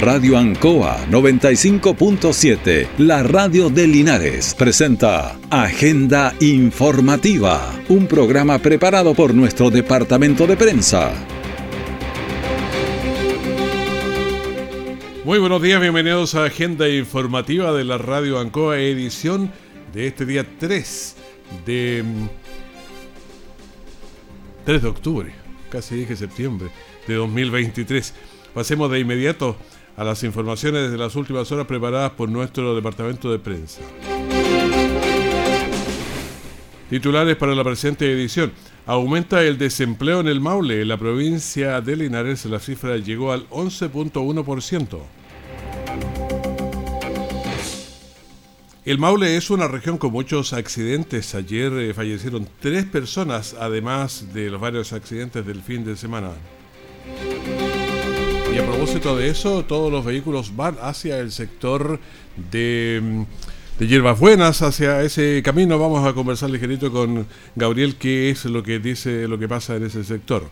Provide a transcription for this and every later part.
Radio Ancoa 95.7, la radio de Linares, presenta Agenda Informativa, un programa preparado por nuestro departamento de prensa. Muy buenos días, bienvenidos a Agenda Informativa de la Radio Ancoa, edición de este día 3 de 3 de octubre, casi dije septiembre de 2023. Pasemos de inmediato a las informaciones de las últimas horas preparadas por nuestro departamento de prensa. Titulares para la presente edición. Aumenta el desempleo en el Maule. En la provincia de Linares la cifra llegó al 11.1%. El Maule es una región con muchos accidentes. Ayer eh, fallecieron tres personas, además de los varios accidentes del fin de semana. Y a propósito de eso, todos los vehículos van hacia el sector de, de Hierbas Buenas, hacia ese camino. Vamos a conversar ligerito con Gabriel qué es lo que dice, lo que pasa en ese sector.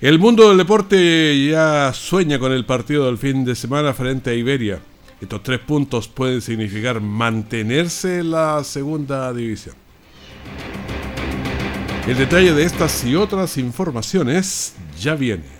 El mundo del deporte ya sueña con el partido del fin de semana frente a Iberia. Estos tres puntos pueden significar mantenerse en la segunda división. El detalle de estas y otras informaciones ya viene.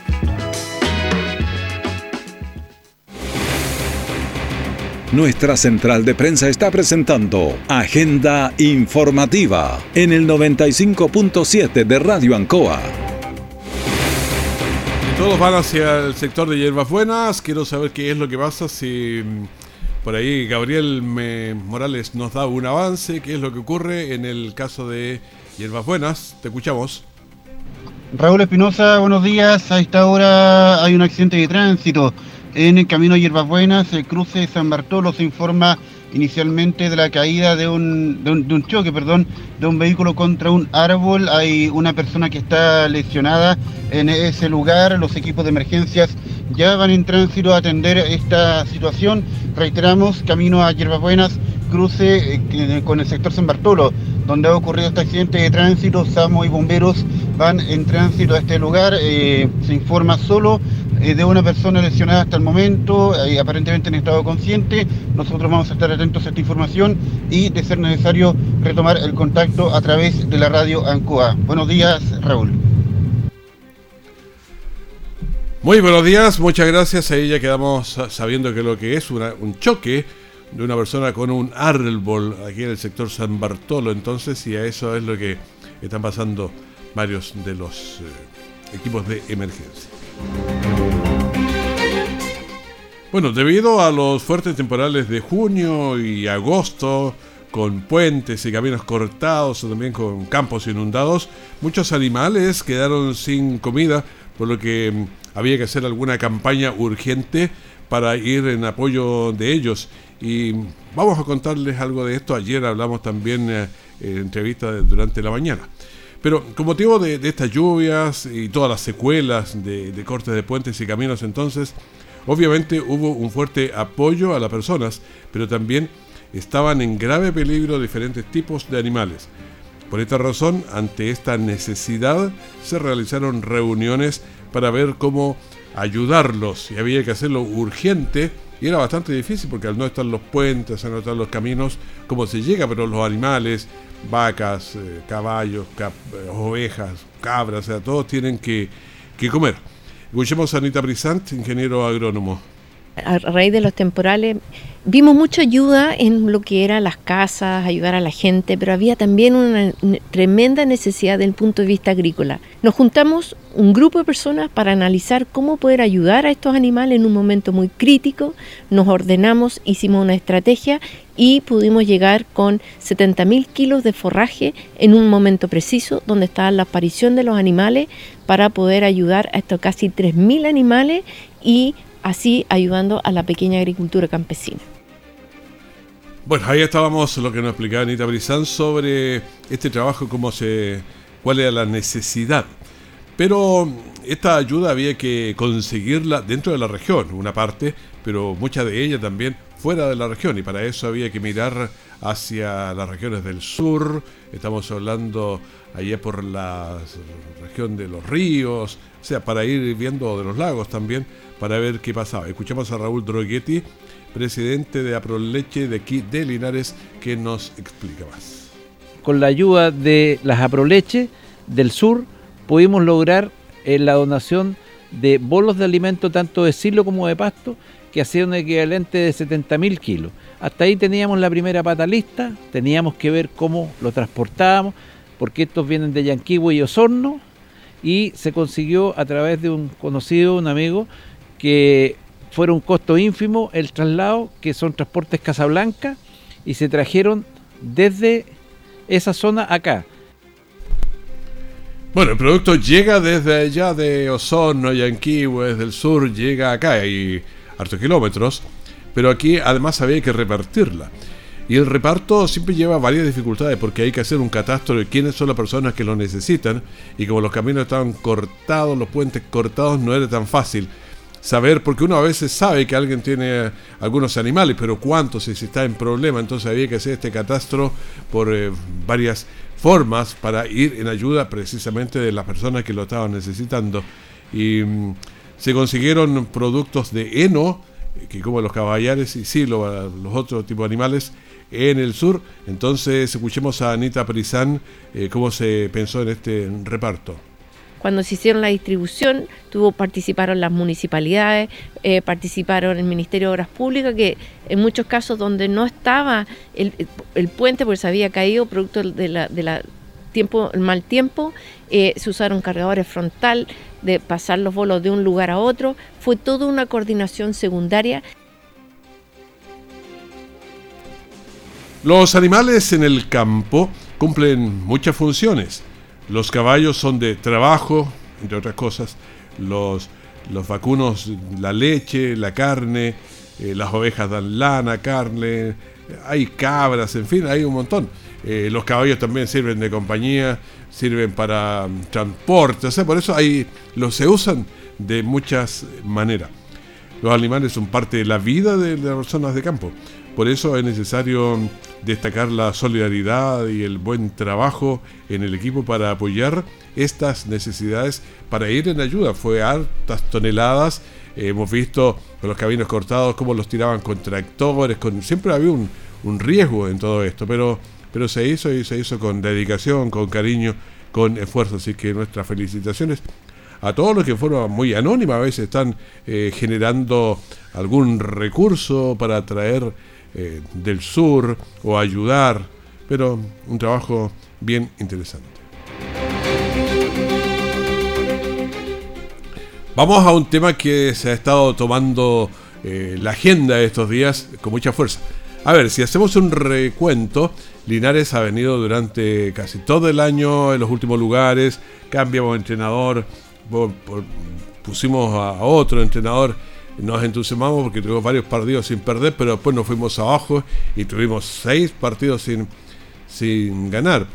Nuestra central de prensa está presentando Agenda Informativa en el 95.7 de Radio Ancoa. todos van hacia el sector de hierbas buenas. Quiero saber qué es lo que pasa si mm, por ahí Gabriel Morales nos da un avance, qué es lo que ocurre en el caso de hierbas buenas. Te escuchamos. Raúl Espinosa, buenos días. A esta hora hay un accidente de tránsito en el camino Hierbas Buenas, el cruce San Bartolo, se informa inicialmente de la caída de un, de un, choque, perdón, de un vehículo contra un árbol. Hay una persona que está lesionada en ese lugar. Los equipos de emergencias ya van en tránsito a atender esta situación. Reiteramos, camino a Hierbas Buenas, cruce eh, con el sector San Bartolo, donde ha ocurrido este accidente de tránsito. SAMO y bomberos van en tránsito a este lugar. Eh, se informa solo eh, de una persona lesionada hasta el momento, eh, aparentemente en estado consciente. Nosotros vamos a estar atentos a esta información y, de ser necesario, retomar el contacto a través de la radio ANCOA. Buenos días, Raúl. Muy buenos días, muchas gracias. Ahí ya quedamos sabiendo que lo que es un choque de una persona con un árbol aquí en el sector San Bartolo. Entonces, y a eso es lo que están pasando varios de los eh, equipos de emergencia. Bueno, debido a los fuertes temporales de junio y agosto, con puentes y caminos cortados, o también con campos inundados, muchos animales quedaron sin comida, por lo que mm, había que hacer alguna campaña urgente para ir en apoyo de ellos. Y vamos a contarles algo de esto. Ayer hablamos también eh, en entrevista durante la mañana. Pero con motivo de, estas lluvias y todas las secuelas de, de cortes de puentes y caminos entonces, Obviamente hubo un fuerte apoyo a las personas, pero también estaban en grave peligro diferentes tipos de animales. Por esta razón, ante esta necesidad, se realizaron reuniones para ver cómo ayudarlos y había que hacerlo urgente y era bastante difícil porque al no estar los puentes, al no estar los caminos, cómo se llega, pero los animales, vacas, eh, caballos, eh, ovejas, cabras, o sea, todos tienen que, que comer. Escuchemos a Anita Brisant, ingeniero agrónomo. A raíz de los temporales vimos mucha ayuda en lo que eran las casas, ayudar a la gente, pero había también una tremenda necesidad desde el punto de vista agrícola. Nos juntamos un grupo de personas para analizar cómo poder ayudar a estos animales en un momento muy crítico. Nos ordenamos, hicimos una estrategia y pudimos llegar con 70.000 kilos de forraje en un momento preciso donde estaba la aparición de los animales para poder ayudar a estos casi 3.000 animales y así ayudando a la pequeña agricultura campesina. Bueno, ahí estábamos lo que nos explicaba Anita Brizán sobre este trabajo, cómo se, cuál era la necesidad. Pero esta ayuda había que conseguirla dentro de la región, una parte, pero mucha de ella también fuera de la región y para eso había que mirar hacia las regiones del sur, estamos hablando allá por la región de los ríos, o sea, para ir viendo de los lagos también, para ver qué pasaba. Escuchamos a Raúl Droguetti, presidente de Aproleche de aquí de Linares, que nos explica más. Con la ayuda de las Aproleche del sur, pudimos lograr eh, la donación de bolos de alimento tanto de silo como de pasto que hacía un equivalente de 70.000 kilos. Hasta ahí teníamos la primera pata lista, teníamos que ver cómo lo transportábamos, porque estos vienen de Yanquihue y Osorno, y se consiguió a través de un conocido, un amigo, que fuera un costo ínfimo el traslado, que son transportes Casablanca, y se trajeron desde esa zona acá. Bueno, el producto llega desde allá de Osorno, Yanquihue, desde el sur, llega acá y hartos kilómetros, pero aquí además había que repartirla. Y el reparto siempre lleva varias dificultades porque hay que hacer un catastro de quiénes son las personas que lo necesitan y como los caminos estaban cortados, los puentes cortados, no era tan fácil saber, porque uno a veces sabe que alguien tiene algunos animales, pero cuántos si está en problema, entonces había que hacer este catastro por eh, varias formas para ir en ayuda precisamente de las personas que lo estaban necesitando. Y mm, se consiguieron productos de heno, que como los caballares y sí, los otros tipos de animales, en el sur. Entonces escuchemos a Anita Perizán eh, cómo se pensó en este reparto. Cuando se hicieron la distribución, tuvo, participaron las municipalidades, eh, participaron el Ministerio de Obras Públicas, que en muchos casos donde no estaba el, puente, porque se había caído producto de la, mal tiempo, eh, se usaron cargadores frontal, de pasar los bolos de un lugar a otro, fue toda una coordinación secundaria. Los animales en el campo cumplen muchas funciones. Los caballos son de trabajo, entre otras cosas. Los, los vacunos, la leche, la carne. Eh, las ovejas dan lana, carne. Hay cabras, en fin, hay un montón. Eh, los caballos también sirven de compañía sirven para mm, transporte, o sea, por eso ahí los se usan de muchas maneras. Los animales son parte de la vida de las personas de campo. Por eso es necesario destacar la solidaridad y el buen trabajo en el equipo para apoyar estas necesidades para ir en ayuda. Fue hartas toneladas. hemos visto los caminos cortados cómo los tiraban con tractores. Siempre había un, un riesgo en todo esto, pero pero se hizo y se hizo con dedicación, con cariño, con esfuerzo. Así que nuestras felicitaciones a todos los que fueron muy anónima, a veces están eh, generando algún recurso para traer eh, del sur o ayudar, pero un trabajo bien interesante. Vamos a un tema que se ha estado tomando eh, la agenda estos días con mucha fuerza. A ver, si hacemos un recuento, Linares ha venido durante casi todo el año en los últimos lugares, cambiamos de entrenador, pusimos a otro entrenador, nos entusiasmamos porque tuvimos varios partidos sin perder, pero después nos fuimos abajo y tuvimos seis partidos sin, sin ganar.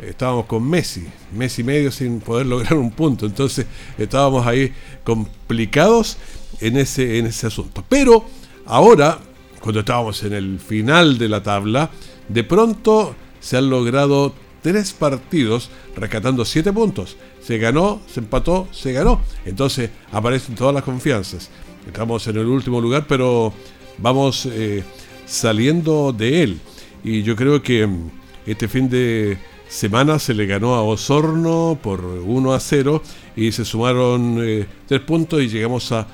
Estábamos con Messi, Messi medio sin poder lograr un punto, entonces estábamos ahí complicados en ese, en ese asunto. Pero ahora cuando estábamos en el final de la tabla, de pronto se han logrado tres partidos rescatando siete puntos. Se ganó, se empató, se ganó. Entonces aparecen todas las confianzas. Estamos en el último lugar, pero vamos eh, saliendo de él. Y yo creo que mm, este fin de semana se le ganó a Osorno por 1 a 0 y se sumaron eh, tres puntos y llegamos a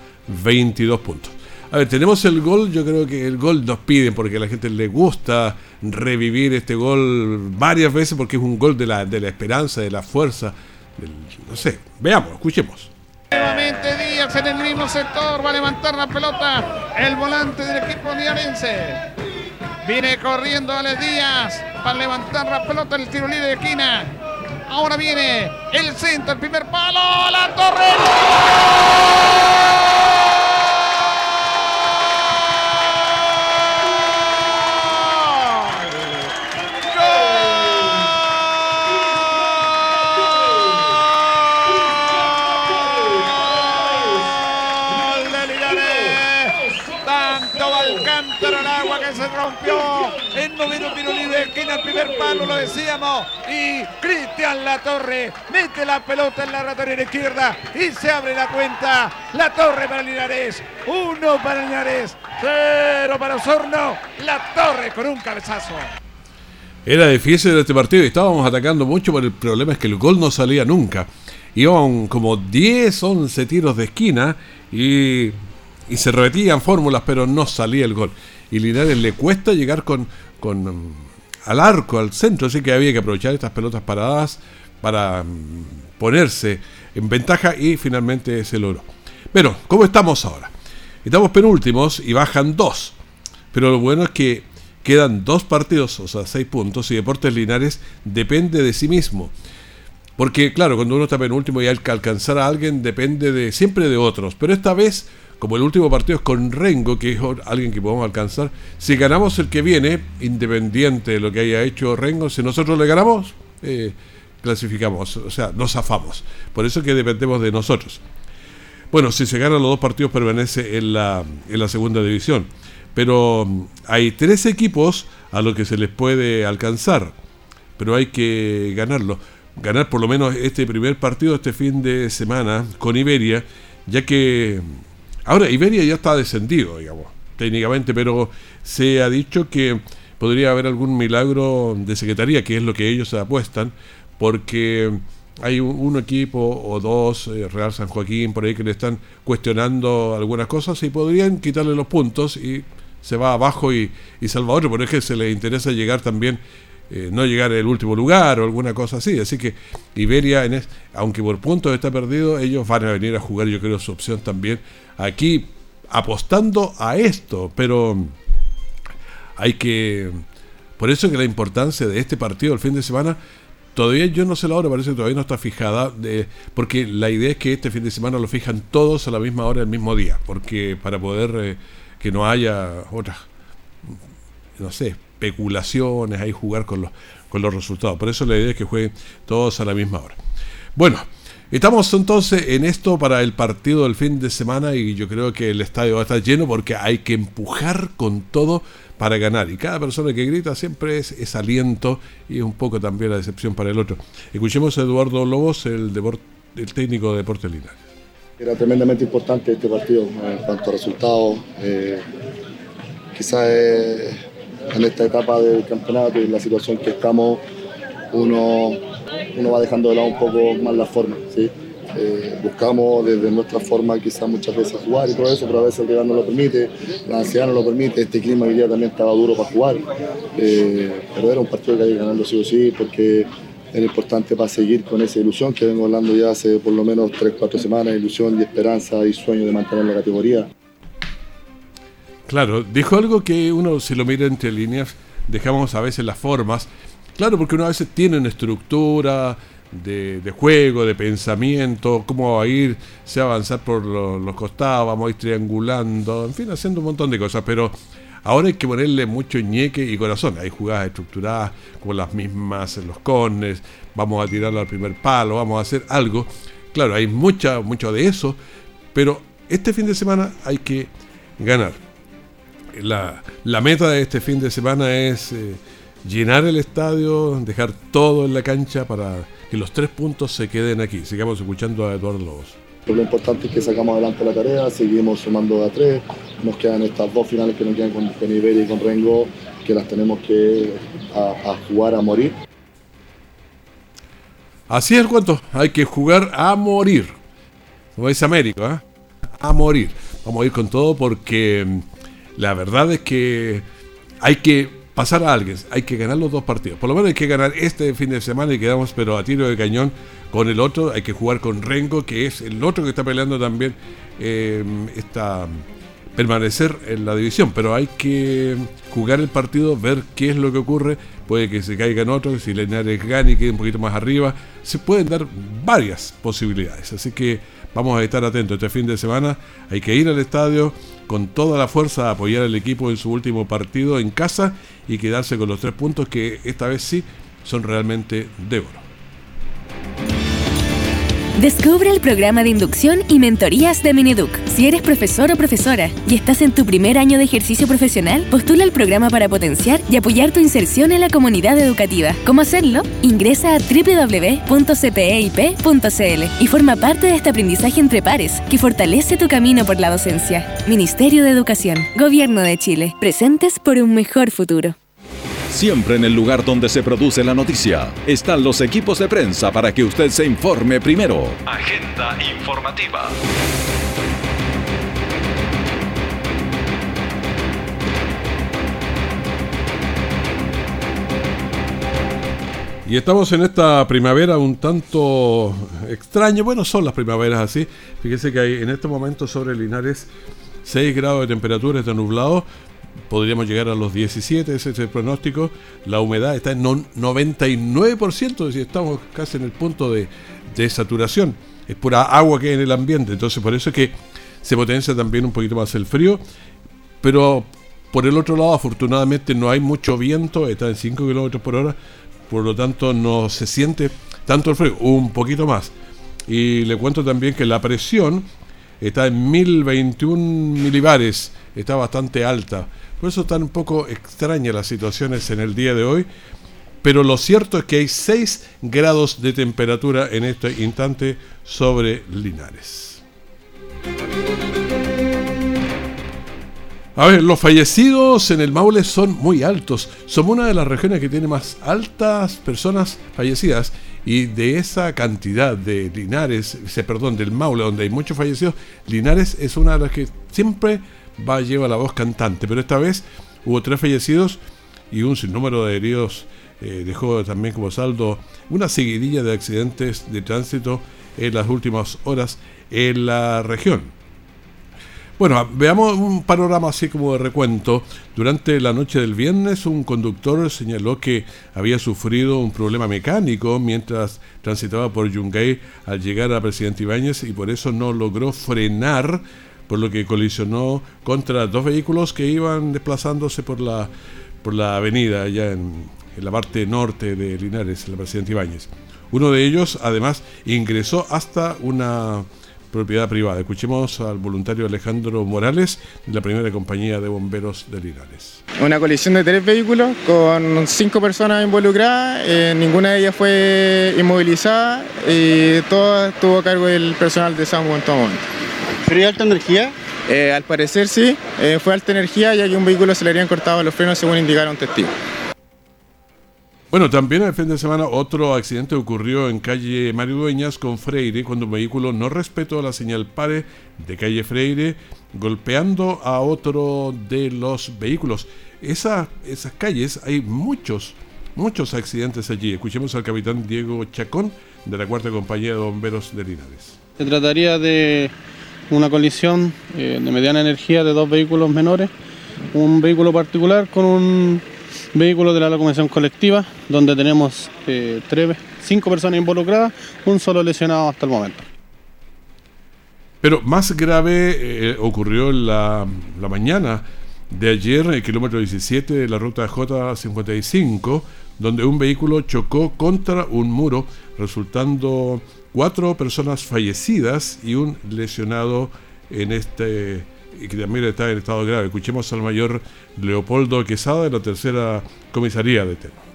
22 puntos. A ver, tenemos el gol, yo creo que el gol nos piden porque a la gente le gusta revivir este gol varias veces porque es un gol de la, de la esperanza, de la fuerza, no sé, veamos, escuchemos. Nuevamente Díaz en el mismo sector, va a levantar la pelota el volante del equipo diarense. Viene corriendo Alex Díaz para levantar la pelota el tiro libre de esquina. Ahora viene el centro, el primer palo, la torre. El noveno tiro libre esquina, el primer palo, lo decíamos. Y Cristian Latorre mete la pelota en la ratonera izquierda y se abre la cuenta. La Torre para Linares, uno para Linares, cero para Osorno. La Torre con un cabezazo. Era difícil este partido y estábamos atacando mucho, pero el problema es que el gol no salía nunca. Iban como 10, 11 tiros de esquina y, y se repetían fórmulas, pero no salía el gol. Y Linares le cuesta llegar con, con mm, al arco, al centro, así que había que aprovechar estas pelotas paradas para mm, ponerse en ventaja y finalmente se logró. Pero, ¿cómo estamos ahora? Estamos penúltimos y bajan dos. Pero lo bueno es que quedan dos partidos, o sea, seis puntos, y Deportes Linares depende de sí mismo. Porque, claro, cuando uno está penúltimo y hay que alcanzar a alguien, depende de siempre de otros. Pero esta vez, como el último partido es con Rengo, que es alguien que podemos alcanzar, si ganamos el que viene, independiente de lo que haya hecho Rengo, si nosotros le ganamos, eh, clasificamos, o sea, nos zafamos. Por eso que dependemos de nosotros. Bueno, si se ganan los dos partidos, permanece en la, en la segunda división. Pero mm, hay tres equipos a los que se les puede alcanzar, pero hay que ganarlo. Ganar por lo menos este primer partido este fin de semana con Iberia, ya que ahora Iberia ya está descendido, digamos, técnicamente, pero se ha dicho que podría haber algún milagro de secretaría, que es lo que ellos apuestan, porque hay un, equipo o dos, eh, Real San Joaquín, por ahí que le están cuestionando algunas cosas y podrían quitarle los puntos y se va abajo y, y salva otro, pero es que se le interesa llegar también, eh, no llegar al último lugar o alguna cosa así. Así que Iberia, en aunque por puntos está perdido, ellos van a venir a jugar, yo creo, su opción también aquí apostando a esto, pero hay que... Por eso que la importancia de este partido el fin de semana Todavía yo no sé la hora, parece que todavía no está fijada, porque la idea es que este fin de semana lo fijan todos a la misma hora, el mismo día, porque para poder eh, que no haya otras, no sé, especulaciones, ahí jugar con los, con los resultados. Por eso la idea es que jueguen todos a la misma hora. Bueno, estamos entonces en esto para el partido del fin de semana y yo creo que el estadio va a estar lleno porque hay que empujar con todo para ganar. Y cada persona que grita siempre es, aliento y un poco también la decepción para el otro. Escuchemos a Eduardo Lobos, el, el técnico de Deportes Linares. Era tremendamente importante este partido en cuanto a resultados. Eh, quizás eh, en esta etapa del campeonato y la situación que estamos, uno, uno va dejando de lado un poco más la forma. ¿sí? Eh, buscamos desde nuestra forma quizás muchas veces jugar y todo eso, pero a veces el rival no lo permite, la ansiedad no lo permite, este clima hoy día también estaba duro para jugar, eh, pero era un partido que hay que ganarlo sí o sí porque era importante para seguir con esa ilusión que vengo hablando ya hace por lo menos 3-4 semanas, ilusión y esperanza y sueño de mantener la categoría. Claro, dijo algo que uno si lo mira entre líneas, dejamos a veces las formas, claro, porque uno a veces tiene una estructura, de, juego, de pensamiento, cómo va a ir, se va a avanzar por los, costados, vamos a ir triangulando, en fin, haciendo un montón de cosas, pero ahora hay que ponerle mucho ñeque y corazón. Hay jugadas estructuradas como las mismas en los cones, vamos a tirarlo al primer palo, vamos a hacer algo. Claro, hay mucha, mucho de eso, pero este fin de semana hay que ganar. La, meta de este fin de semana es eh, llenar el estadio, dejar todo en la cancha para que los tres puntos se queden aquí. Sigamos escuchando a Eduardo Lobos. Lo importante es que sacamos adelante la tarea, seguimos sumando a tres, nos quedan estas dos finales que nos quedan con, con Iberia y con Rengo, que las tenemos que a, jugar a morir. Así es el cuento, hay que jugar a morir. Como dice América, ¿eh? a morir. Vamos a ir con todo porque mm, la verdad es que hay que pasar a alguien. Hay que ganar los dos partidos. Por lo menos hay que ganar este fin de semana y quedamos, pero a tiro de cañón con el otro. Hay que jugar con Rengo, que es el otro que está peleando también. Eh, está permanecer en la división, pero hay que jugar el partido, ver qué es lo que ocurre, puede que se caigan otros, si Linares gane y quede un poquito más arriba, se pueden dar varias posibilidades, así que vamos a estar atentos este fin de semana, hay que ir al estadio con toda la fuerza apoyar al equipo en su último partido en casa y quedarse con los tres puntos que esta vez sí son realmente de oro. Descubre el programa de inducción y mentorías de Mineduc. Si eres profesor o profesora y estás en tu primer año de ejercicio profesional, postula el programa para potenciar y apoyar tu inserción en la comunidad educativa. ¿Cómo hacerlo? Ingresa a www.cpeip.cl y forma parte de este aprendizaje entre pares que fortalece tu camino por la docencia. Ministerio de Educación, Gobierno de Chile, presentes por un mejor futuro. Siempre en el lugar donde se produce la noticia están los equipos de prensa para que usted se informe primero. Agenda informativa. Y estamos en esta primavera un tanto extraña. Bueno, son las primaveras así. Fíjese que hay en este momento sobre Linares 6 grados de temperatura, está nublado podríamos llegar a los 17, ese es el pronóstico. La humedad está en 99%, es decir, estamos casi en el punto de, de saturación. Es pura agua que hay en el ambiente, entonces por eso es que se potencia también un poquito más el frío. Pero por el otro lado, afortunadamente no hay mucho viento, está en 5 kilómetros por hora, por lo tanto no se siente tanto el frío, un poquito más. Y le cuento también que la presión está en 1021 milibares, está bastante alta. Por eso están un poco extrañas las situaciones en el día de hoy. Pero lo cierto es que hay 6 grados de temperatura en este instante sobre Linares. A ver, los fallecidos en el Maule son muy altos. Somos una de las regiones que tiene más altas personas fallecidas. Y de esa cantidad de Linares, perdón, del Maule, donde hay muchos fallecidos, Linares es una de las que siempre va lleva la voz cantante, pero esta vez hubo tres fallecidos y un sinnúmero de heridos. Eh, dejó también como saldo una seguidilla de accidentes de tránsito en las últimas horas en la región. Bueno, veamos un panorama así como de recuento. Durante la noche del viernes, un conductor señaló que había sufrido un problema mecánico mientras transitaba por Yungay al llegar a Presidente Ibáñez y por eso no logró frenar por lo que colisionó contra dos vehículos que iban desplazándose por la, por la avenida allá en, en la parte norte de Linares, en la Presidente Ibáñez. Uno de ellos, además, ingresó hasta una propiedad privada. Escuchemos al voluntario Alejandro Morales de la primera compañía de bomberos de Linares. Una colisión de tres vehículos con cinco personas involucradas, eh, ninguna de ellas fue inmovilizada y todo estuvo a cargo del personal de en todo momento. ¿Pero alta energía? Eh, al parecer sí, eh, fue alta energía ya que un vehículo se le habían cortado los frenos según indicaron testigos. Bueno, también el fin de semana otro accidente ocurrió en calle Mario Dueñas con Freire cuando un vehículo no respetó la señal pare de calle Freire golpeando a otro de los vehículos. Esa, esas calles hay muchos, muchos accidentes allí. Escuchemos al capitán Diego Chacón de la cuarta compañía de bomberos de Linares. Se trataría de una colisión eh, de mediana energía de dos vehículos menores, un vehículo particular con un vehículo de la locomoción colectiva, donde tenemos eh, tres, cinco personas involucradas, un solo lesionado hasta el momento. Pero más grave eh, ocurrió la, la, mañana de ayer, el kilómetro 17 de la ruta J55, donde un vehículo chocó contra un muro, resultando cuatro personas fallecidas y un lesionado en este y que también está en estado grave. Escuchemos al mayor Leopoldo Quesada de la tercera comisaría de Teno.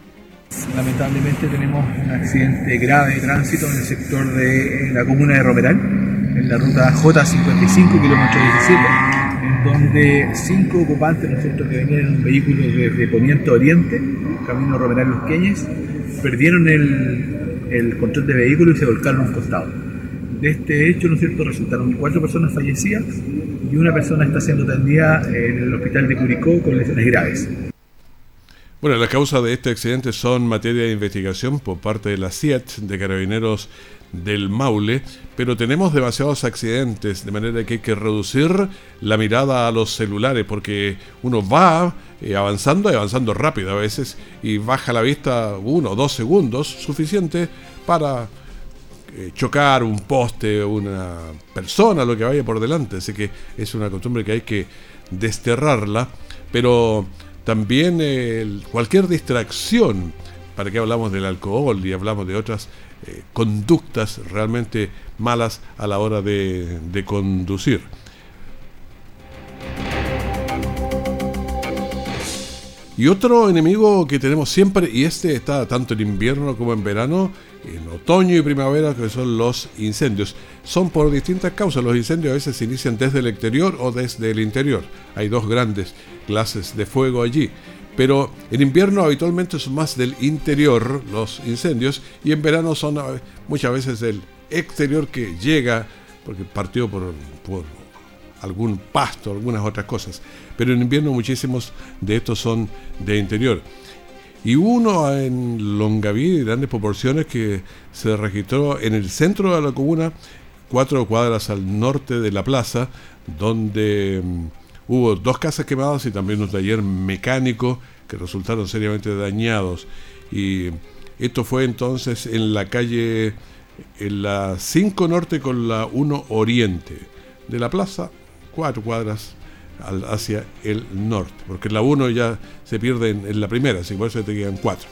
Lamentablemente tenemos un accidente grave de tránsito en el sector de la comuna de Romeral, en la ruta J55, kilómetro 17, en donde cinco ocupantes, nosotros que venían en un vehículo desde Poniente Oriente, camino Romeral Los Queñes, perdieron el, el control de vehículo y se volcaron a un costado. De este hecho, ¿no es cierto?, resultaron cuatro personas fallecidas y una persona está siendo atendida en el hospital de Curicó con lesiones graves. Bueno, las causas de este accidente son materia de investigación por parte de la CIET, de Carabineros del Maule, pero tenemos demasiados accidentes, de manera que hay que reducir la mirada a los celulares, porque uno va eh, avanzando y avanzando rápido a veces, y baja la vista uno o dos segundos, suficiente para eh, chocar un poste, una persona, lo que vaya por delante. Así que es una costumbre que hay que desterrarla, pero también cualquier distracción ¿para qué hablamos del alcohol y hablamos de otras eh, conductas realmente malas a la hora de conducir? Y otro enemigo que tenemos siempre, y este está tanto en invierno como en verano, en otoño y primavera, que son los incendios. Son por distintas causas. Los incendios a veces se inician desde el exterior o desde el interior. Hay dos grandes clases de fuego allí. Pero en invierno habitualmente son más del interior los incendios y en verano son muchas veces del exterior que llega, porque partió por, por algún pasto, algunas otras cosas. Pero en invierno muchísimos de estos son de interior. Y uno en Longaví de grandes proporciones que se registró en el centro de la comuna, cuatro cuadras al norte de la plaza, donde mm, hubo dos casas quemadas y también un taller mecánico que resultaron seriamente dañados. Y esto fue entonces en la calle, en la 5 Norte con la 1 Oriente de la plaza, cuatro cuadras hacia el norte, porque la 1 ya se pierde en, la primera, así que por eso te quedan cuatro.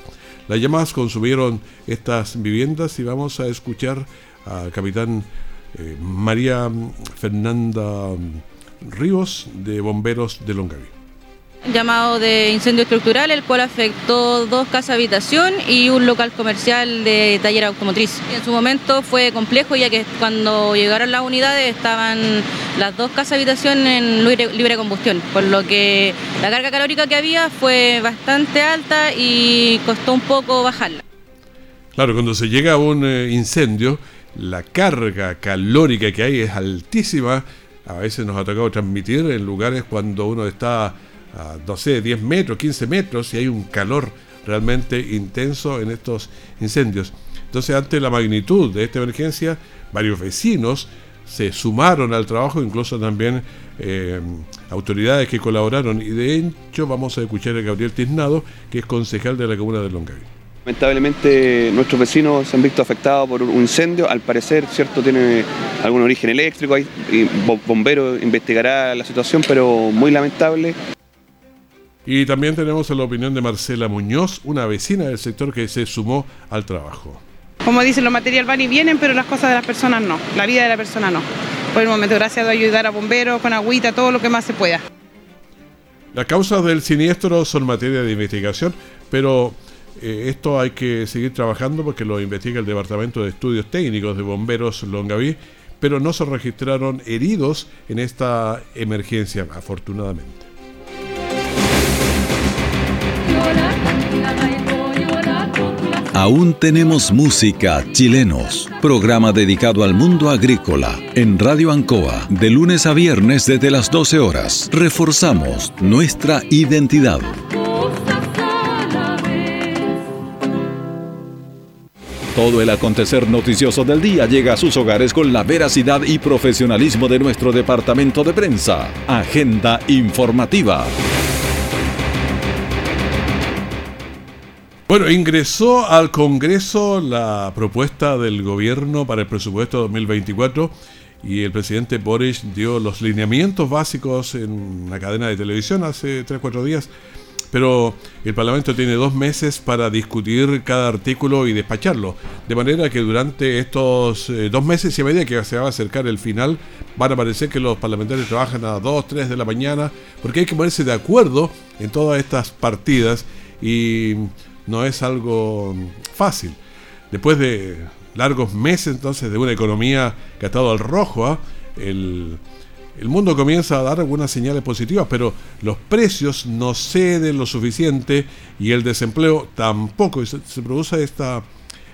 Las llamadas consumieron estas viviendas y vamos a escuchar al capitán eh, María Fernanda Ríos de Bomberos de Longaví llamado de incendio estructural, el cual afectó dos casas habitación y un local comercial de taller automotriz. En su momento fue complejo ya que cuando llegaron las unidades estaban las dos casas habitación en libre, combustión, por lo que la carga calórica que había fue bastante alta y costó un poco bajarla. Claro, cuando se llega a un eh, incendio, la carga calórica que hay es altísima. A veces nos ha tocado transmitir en lugares cuando uno está a, no sé, 10 metros, 15 metros y hay un calor realmente intenso en estos incendios. Entonces, ante la magnitud de esta emergencia, varios vecinos se sumaron al trabajo, incluso también eh, autoridades que colaboraron. Y de hecho, vamos a escuchar a Gabriel Tiznado, que es concejal de la comuna de Longaví. Lamentablemente nuestros vecinos se han visto afectados por un incendio, al parecer cierto tiene algún origen eléctrico, y bombero investigará la situación, pero muy lamentable. Y también tenemos la opinión de Marcela Muñoz, una vecina del sector que se sumó al trabajo. Como dicen, los materiales van y vienen, pero las cosas de las personas no, la vida de la persona no. Por el momento, gracias a ayudar a bomberos, con agüita, todo lo que más se pueda. Las causas del siniestro son materia de investigación, pero eh, esto hay que seguir trabajando porque lo investiga el Departamento de Estudios Técnicos de Bomberos Longaví, pero no se registraron heridos en esta emergencia, afortunadamente. Aún tenemos música chilenos, programa dedicado al mundo agrícola en Radio Ancoa de lunes a viernes desde las 12 horas. Reforzamos nuestra identidad. Todo el acontecer noticioso del día llega a sus hogares con la veracidad y profesionalismo de nuestro departamento de prensa. Agenda informativa. Bueno, ingresó al Congreso la propuesta del gobierno para el presupuesto 2024 y el presidente Boris dio los lineamientos básicos en la cadena de televisión hace 3-4 días, pero el Parlamento tiene dos meses para discutir cada artículo y despacharlo, de manera que durante estos eh, dos meses y a medida que se va a acercar el final, van a parecer que los parlamentarios trabajan a 2, 3 de la mañana, porque hay que ponerse de acuerdo en todas estas partidas y no es algo fácil. Después de largos meses entonces de una economía que ha estado al rojo, ¿ah? el, mundo comienza a dar algunas señales positivas, pero los precios no ceden lo suficiente y el desempleo tampoco. Se, se produce esta,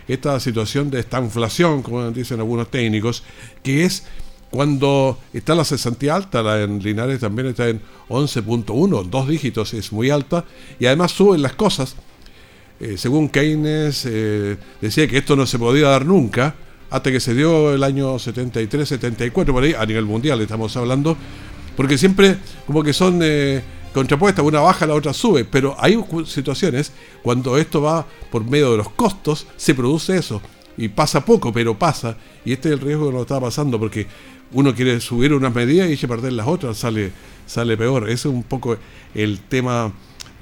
esta situación de esta inflación, como dicen algunos técnicos, que es cuando está la cesantía alta, la en Linares también está en 11.1, dos dígitos, es muy alta, y además suben las cosas eh, según Keynes, eh, decía que esto no se podía dar nunca, hasta que se dio el año 73-74, por ahí, a nivel mundial estamos hablando, porque siempre como que son eh, contrapuestas, una baja, la otra sube, pero hay situaciones cuando esto va por medio de los costos, se produce eso, y pasa poco, pero pasa, y este es el riesgo que nos está pasando, porque uno quiere subir unas medidas y eche perder las otras, sale, sale peor, ese es un poco el tema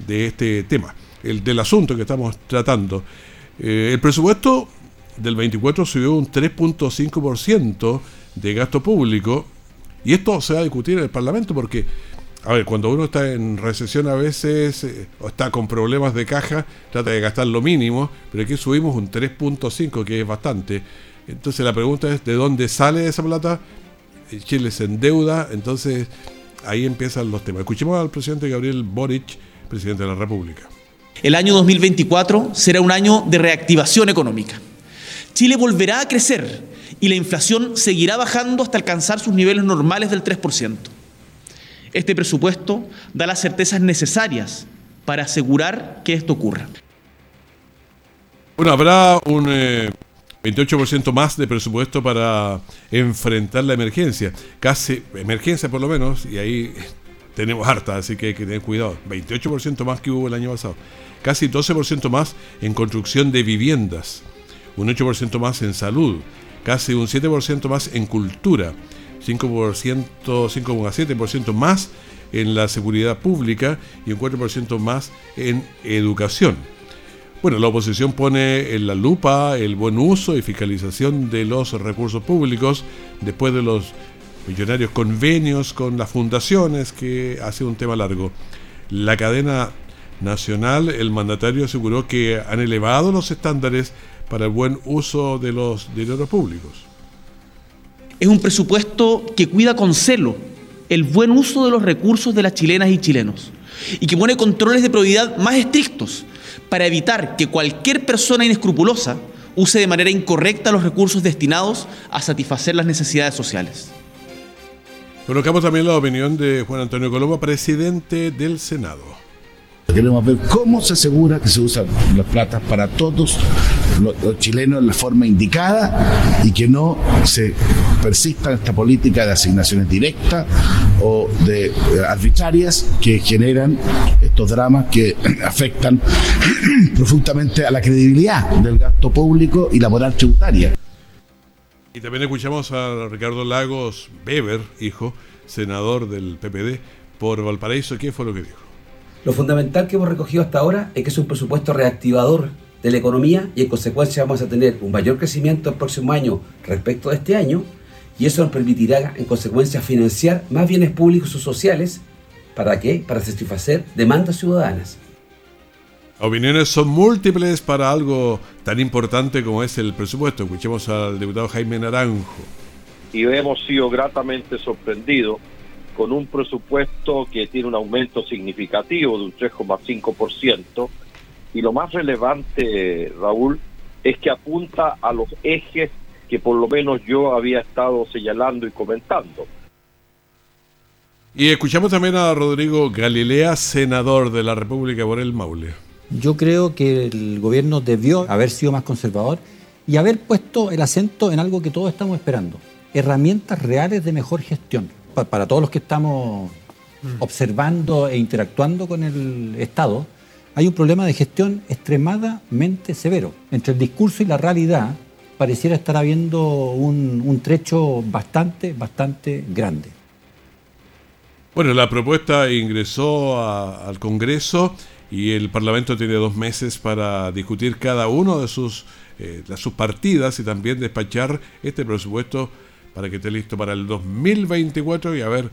de este tema. El, del asunto que estamos tratando. Eh, el presupuesto del 24 subió un 3.5% de gasto público y esto se va a discutir en el Parlamento porque, a ver, cuando uno está en recesión a veces eh, o está con problemas de caja, trata de gastar lo mínimo, pero aquí subimos un 3.5 que es bastante. Entonces la pregunta es, ¿de dónde sale esa plata? Eh, Chile se endeuda, entonces ahí empiezan los temas. Escuchemos al presidente Gabriel Boric, presidente de la República. El año 2024 será un año de reactivación económica. Chile volverá a crecer y la inflación seguirá bajando hasta alcanzar sus niveles normales del 3%. Este presupuesto da las certezas necesarias para asegurar que esto ocurra. Bueno, habrá un 28% eh, más de presupuesto para enfrentar la emergencia. Casi, emergencia por lo menos, y ahí tenemos harta, así que hay que tener cuidado. 28% más que hubo el año pasado. Casi 12% más en construcción de viviendas. Un 8% más en salud. Casi un 7% más en cultura. 5%, 5,7% más en la seguridad pública y un 4% más en educación. Bueno, la oposición pone en la lupa el buen uso y fiscalización de los recursos públicos después de los millonarios convenios con las fundaciones, que hace un tema largo. La cadena nacional, el mandatario aseguró que han elevado los estándares para el buen uso de los dineros públicos. Es un presupuesto que cuida con celo el buen uso de los recursos de las chilenas y chilenos y que pone controles de probidad más estrictos para evitar que cualquier persona inescrupulosa use de manera incorrecta los recursos destinados a satisfacer las necesidades sociales. Colocamos también la opinión de Juan Antonio Colombo, presidente del Senado. Queremos ver cómo se asegura que se usan las platas para todos los, chilenos en la forma indicada y que no se persista esta política de asignaciones directas o de, arbitrarias que generan estos dramas que afectan profundamente a la credibilidad del gasto público y la moral tributaria. Y también escuchamos a Ricardo Lagos Weber, hijo, senador del PPD, por Valparaíso. ¿Qué fue lo que dijo? Lo fundamental que hemos recogido hasta ahora es que es un presupuesto reactivador de la economía y en consecuencia vamos a tener un mayor crecimiento el próximo año respecto de este año y eso nos permitirá en consecuencia financiar más bienes públicos o sociales. ¿Para qué? Para satisfacer demandas ciudadanas. Opiniones son múltiples para algo tan importante como es el presupuesto. Escuchemos al diputado Jaime Naranjo. Y hemos sido gratamente sorprendidos con un presupuesto que tiene un aumento significativo de un 3,5%. Y lo más relevante, Raúl, es que apunta a los ejes que por lo menos yo había estado señalando y comentando. Y escuchamos también a Rodrigo Galilea, senador de la República por el Maule. Yo creo que el gobierno debió haber sido más conservador y haber puesto el acento en algo que todos estamos esperando, herramientas reales de mejor gestión para todos los que estamos mm. observando e interactuando con el Estado, hay un problema de gestión extremadamente severo. Entre el discurso y la realidad pareciera estar habiendo un, trecho bastante, bastante grande. Bueno, la propuesta ingresó al Congreso y el Parlamento tiene dos meses para discutir cada uno de sus, eh, partidas y también despachar este presupuesto para que esté listo para el 2024 y a ver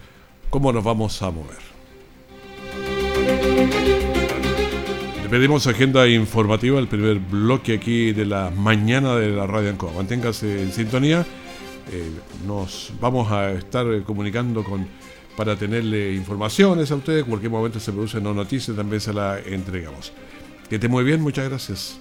cómo nos vamos a mover. Le pedimos agenda informativa, el primer bloque aquí de la mañana de la Radio Ancoa. Manténgase en sintonía. Eh, nos vamos a estar comunicando con para tenerle informaciones a ustedes. Cualquier momento se producen una noticias, también se la entregamos. Que esté muy bien, muchas gracias.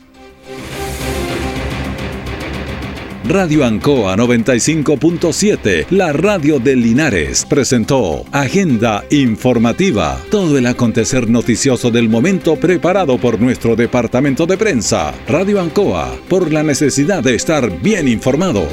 Radio Ancoa 95.7, la radio de Linares, presentó Agenda Informativa, todo el acontecer noticioso del momento preparado por nuestro departamento de prensa. Radio Ancoa, por la necesidad de estar bien informado.